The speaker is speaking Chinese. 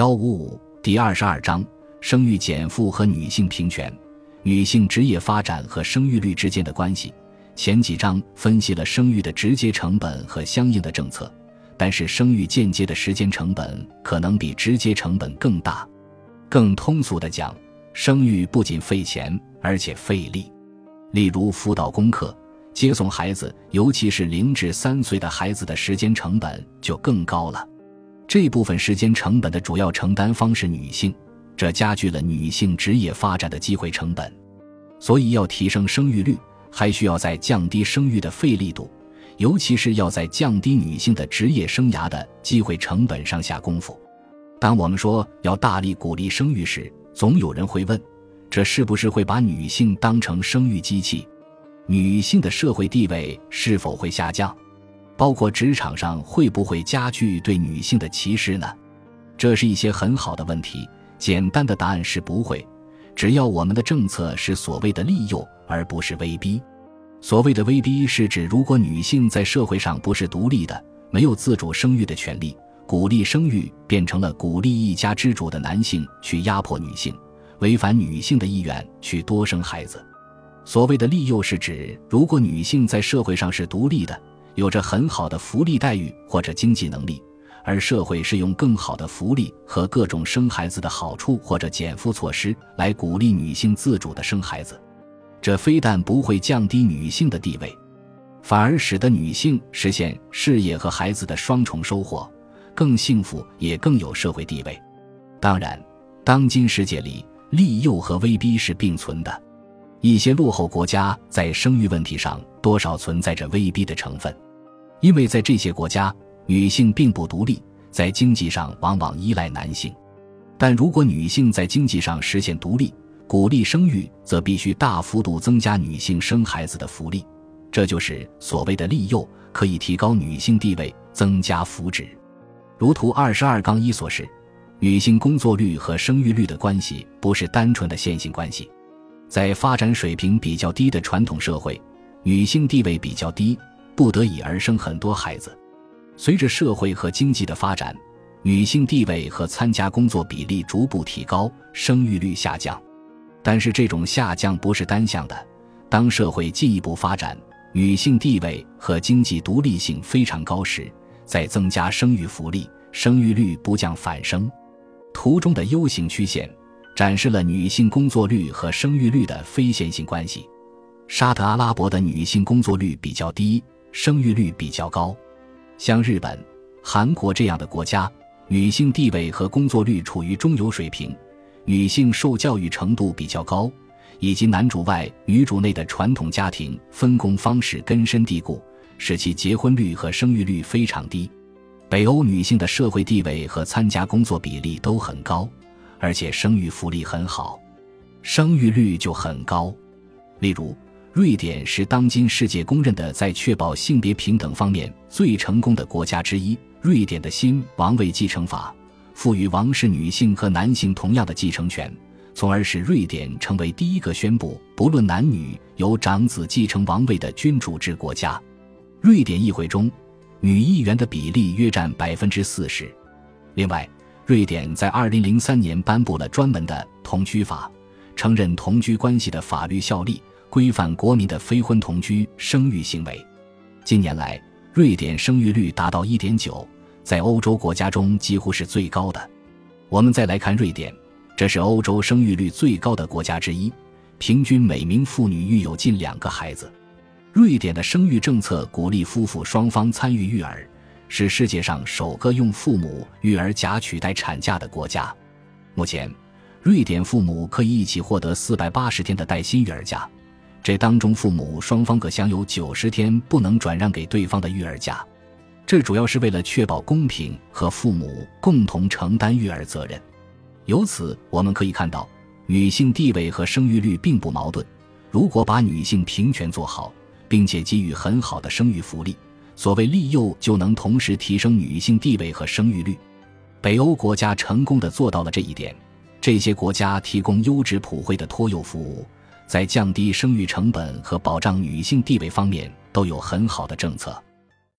幺五五第二十二章生育减负和女性平权、女性职业发展和生育率之间的关系。前几章分析了生育的直接成本和相应的政策，但是生育间接的时间成本可能比直接成本更大。更通俗的讲，生育不仅费钱，而且费力。例如辅导功课、接送孩子，尤其是零至三岁的孩子的时间成本就更高了。这部分时间成本的主要承担方是女性，这加剧了女性职业发展的机会成本。所以，要提升生育率，还需要在降低生育的费力度，尤其是要在降低女性的职业生涯的机会成本上下功夫。当我们说要大力鼓励生育时，总有人会问：这是不是会把女性当成生育机器？女性的社会地位是否会下降？包括职场上会不会加剧对女性的歧视呢？这是一些很好的问题。简单的答案是不会，只要我们的政策是所谓的利诱，而不是威逼。所谓的威逼是指，如果女性在社会上不是独立的，没有自主生育的权利，鼓励生育变成了鼓励一家之主的男性去压迫女性，违反女性的意愿去多生孩子。所谓的利诱是指，如果女性在社会上是独立的。有着很好的福利待遇或者经济能力，而社会是用更好的福利和各种生孩子的好处或者减负措施来鼓励女性自主的生孩子，这非但不会降低女性的地位，反而使得女性实现事业和孩子的双重收获，更幸福也更有社会地位。当然，当今世界里利诱和威逼是并存的，一些落后国家在生育问题上。多少存在着威逼的成分，因为在这些国家，女性并不独立，在经济上往往依赖男性。但如果女性在经济上实现独立，鼓励生育，则必须大幅度增加女性生孩子的福利，这就是所谓的利诱，可以提高女性地位，增加福祉。如图二十二杠一所示，女性工作率和生育率的关系不是单纯的线性关系，在发展水平比较低的传统社会。女性地位比较低，不得已而生很多孩子。随着社会和经济的发展，女性地位和参加工作比例逐步提高，生育率下降。但是这种下降不是单向的。当社会进一步发展，女性地位和经济独立性非常高时，再增加生育福利，生育率不降反升。图中的 U 型曲线展示了女性工作率和生育率的非线性关系。沙特阿拉伯的女性工作率比较低，生育率比较高。像日本、韩国这样的国家，女性地位和工作率处于中游水平，女性受教育程度比较高，以及男主外女主内的传统家庭分工方式根深蒂固，使其结婚率和生育率非常低。北欧女性的社会地位和参加工作比例都很高，而且生育福利很好，生育率就很高。例如。瑞典是当今世界公认的在确保性别平等方面最成功的国家之一。瑞典的新王位继承法赋予王室女性和男性同样的继承权，从而使瑞典成为第一个宣布不论男女由长子继承王位的君主制国家。瑞典议会中，女议员的比例约占百分之四十。另外，瑞典在二零零三年颁布了专门的同居法，承认同居关系的法律效力。规范国民的非婚同居生育行为。近年来，瑞典生育率达到一点九，在欧洲国家中几乎是最高的。我们再来看瑞典，这是欧洲生育率最高的国家之一，平均每名妇女育有近两个孩子。瑞典的生育政策鼓励夫妇双方参与育儿，是世界上首个用父母育儿假取代产假的国家。目前，瑞典父母可以一起获得四百八十天的带薪育儿假。这当中，父母双方各享有九十天不能转让给对方的育儿假，这主要是为了确保公平和父母共同承担育儿责任。由此，我们可以看到，女性地位和生育率并不矛盾。如果把女性平权做好，并且给予很好的生育福利，所谓利诱就能同时提升女性地位和生育率。北欧国家成功的做到了这一点，这些国家提供优质普惠的托幼服务。在降低生育成本和保障女性地位方面都有很好的政策。